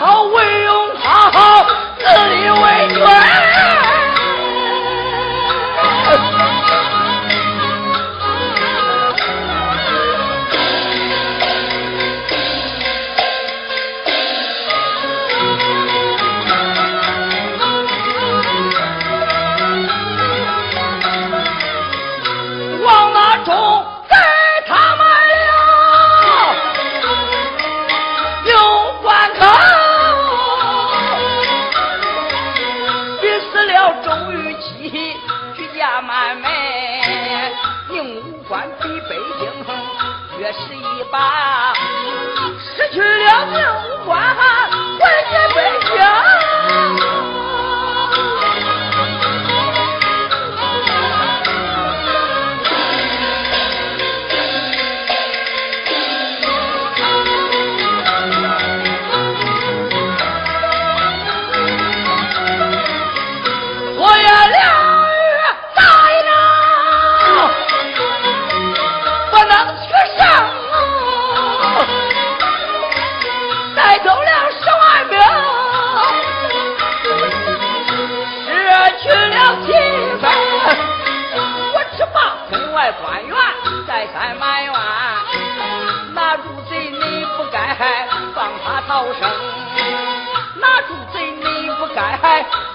Oh.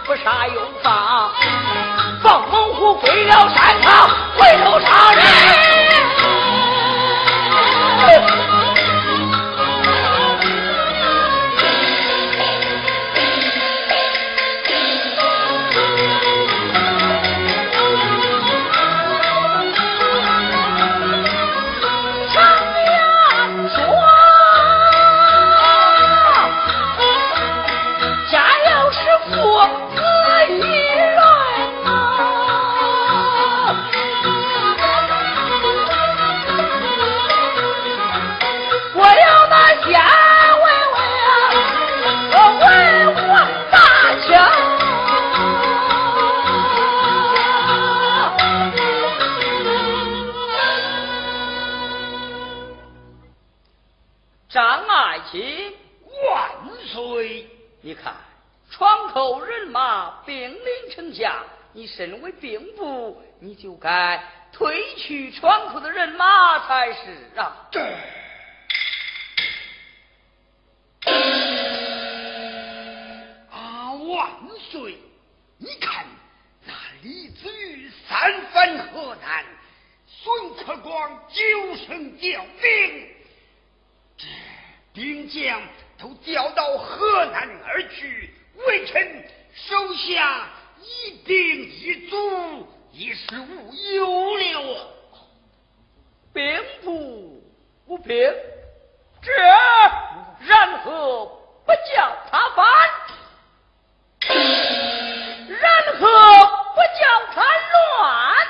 不杀又放，放猛虎归了山场，回头杀人。去窗口的人马才是啊！啊，万岁！你看那李子玉三番河南，孙克光九声调兵，这兵将都调到河南而去，微臣手下一兵一卒，已是无忧了。兵不不平，这然何不叫他反？然何不叫他乱？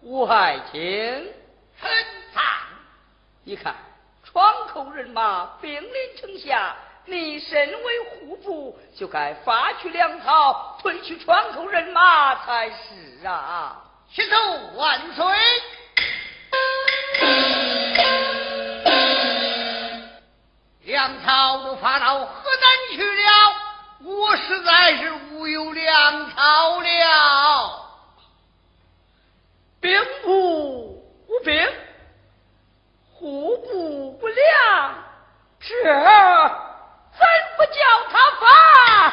吴爱卿，很惨！你看，窗口人马兵临城下，你身为户部，就该发去粮草，退去窗口人马才是啊！许奏万岁！粮草都发到河南去了，我实在是无有粮草了。兵部无兵，户部不良，这怎不叫他反？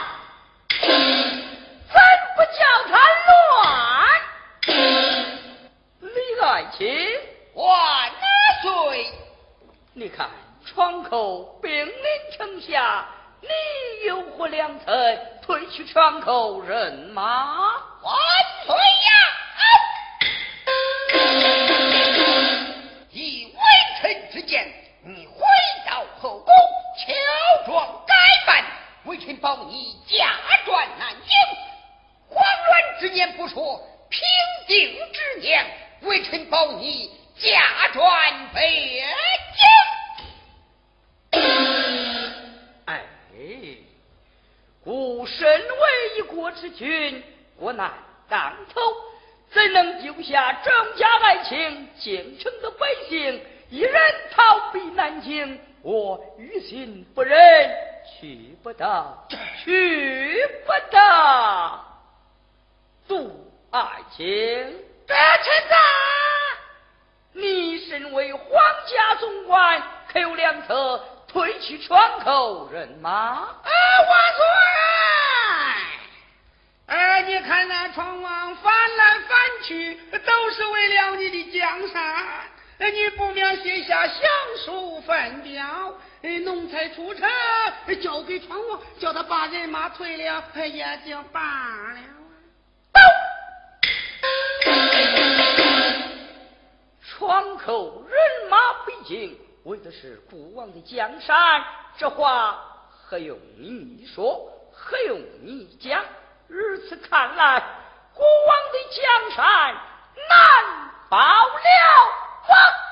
怎不叫他乱？李爱卿，万岁！你看窗口兵临城下，你有何良策退去窗口人马？万岁呀！以微臣之见，你回到后宫，乔装改扮，微臣保你假传南京。慌乱之年不说，平定之年，微臣保你假传北吾身为一国之君，国难当头，怎能丢下郑家爱卿、京城的百姓一人逃避南京？我于心不忍，去不得，去不得。杜爱卿，这臣在。你身为皇家总管，可有良策退去窗口人马？啊，万岁！哎，你看那窗王翻来翻去，都是为了你的江山。你不免写下降书分表，奴才出城，交给窗王，叫他把人马退了，也就罢了。窗口人马北京，为的是孤王的江山，这话何用你说？何用你讲？如此看来，孤王的江山难保了为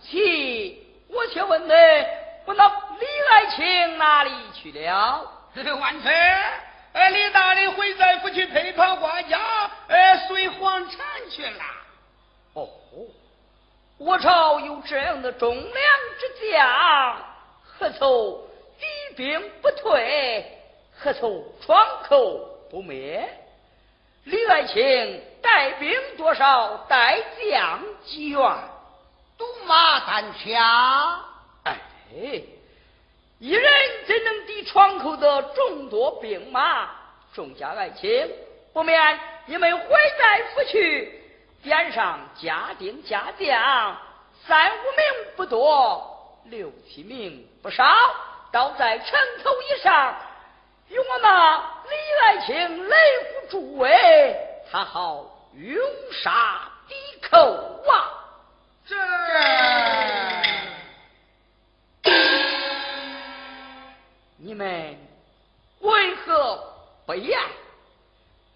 班班都齐。我却问你，我那李爱卿哪里去了？万岁！哎，李大人回在府去陪跑花家，哎，随皇产去了。哦，我朝有这样的忠良之将，何愁敌兵不退？何愁窗口不灭？李爱卿带兵多少？带将几员？赌马单枪。哎，一人怎能抵窗口的众多兵马？众家爱卿，不免你们回在府去，点上加丁加将，三五名不多，六七名不少，倒在城头以上。用我那李爱卿雷府诸位，他好勇杀抵寇啊！这你们为何不言？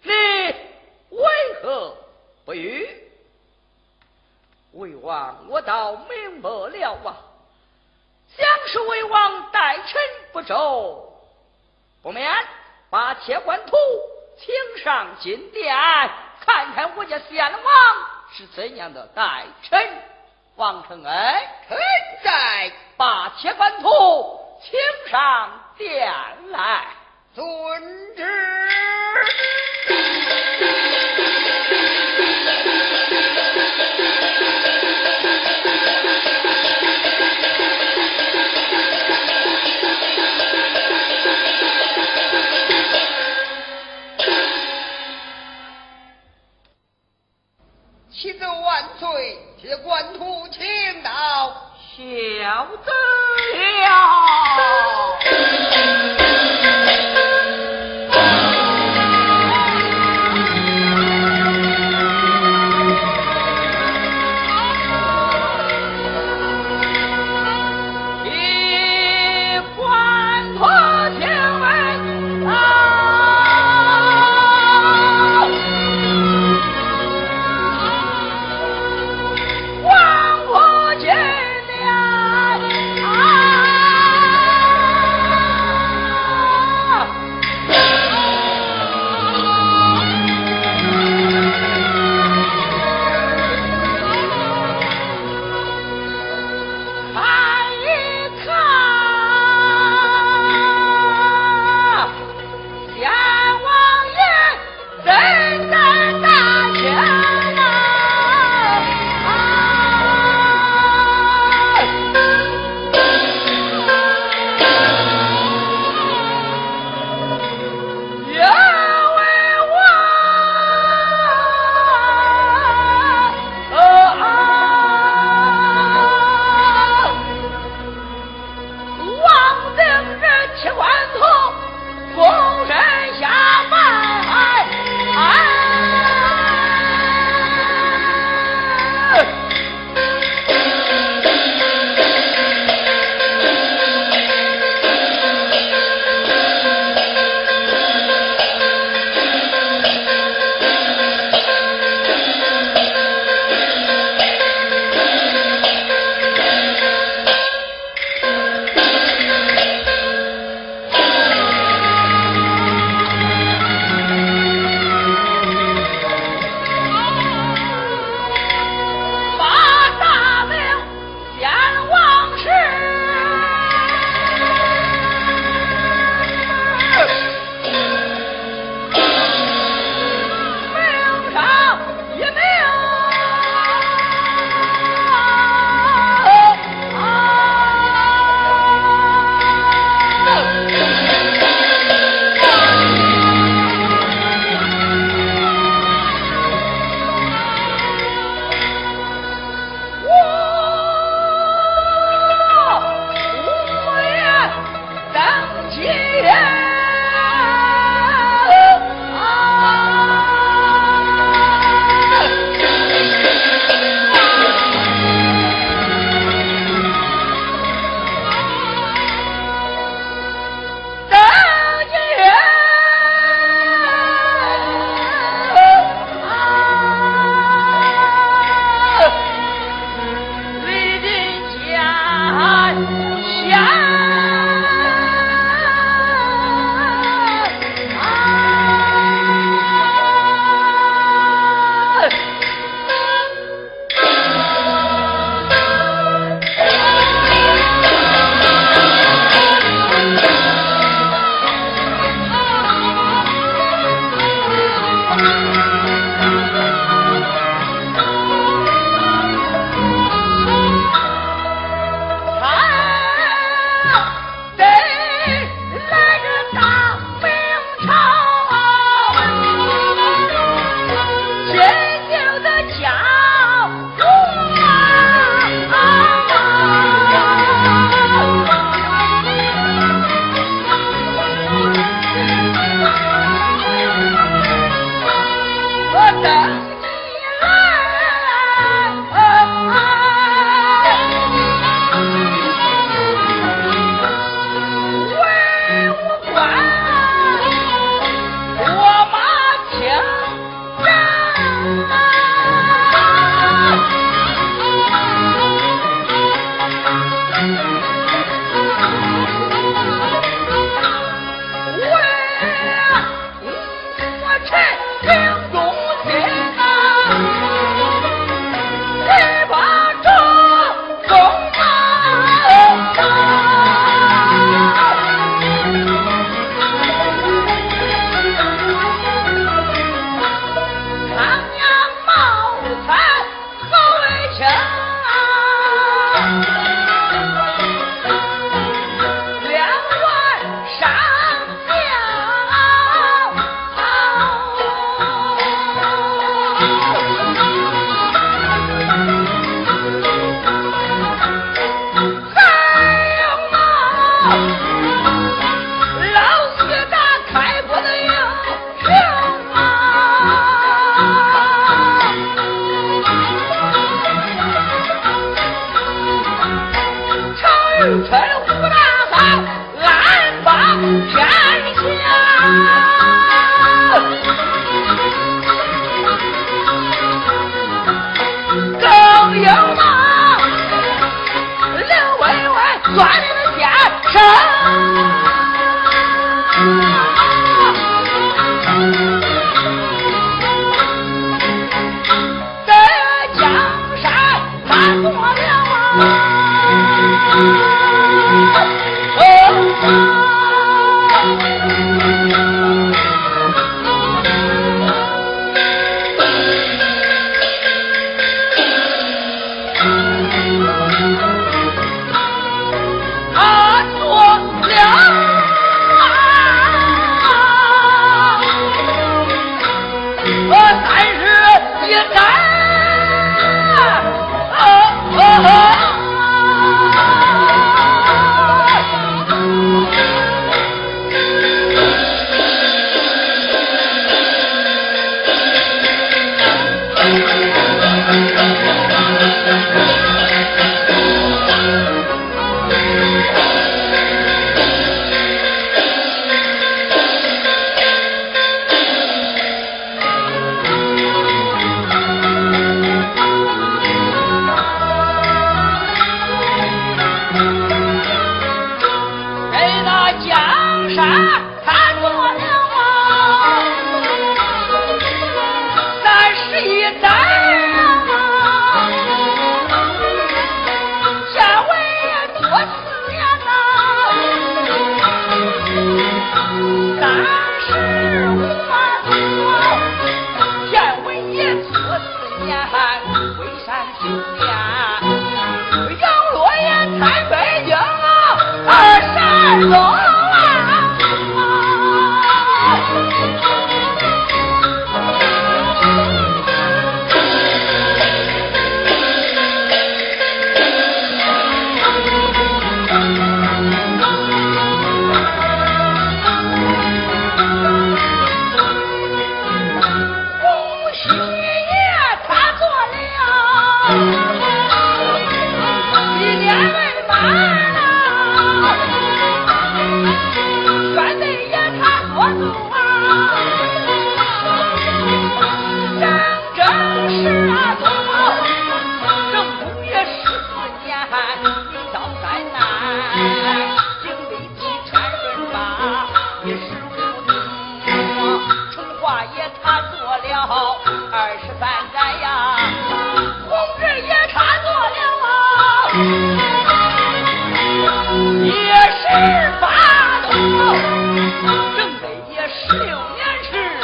你为何不语？魏王，我倒明白了啊！想是魏王待臣不周。不免把切官图请上金殿，看看我家先王是怎样的待臣。王承恩，臣在，把切官图请上殿来。遵旨。走。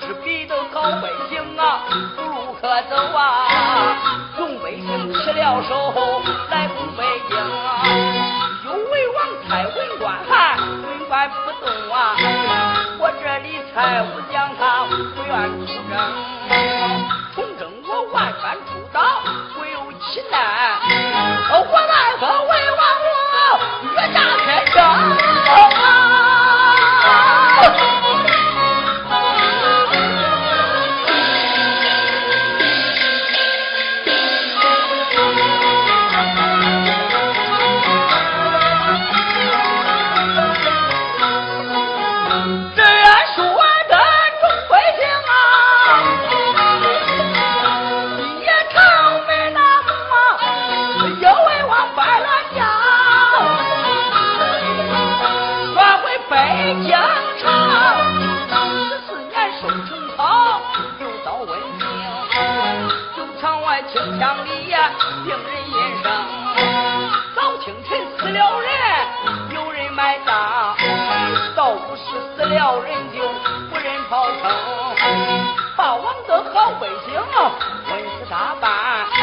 是逼得老百姓啊无路可走啊，众百姓吃了手来攻北京啊。有为王蔡文官，文官不动啊，我这里才。腿行啊我是打靶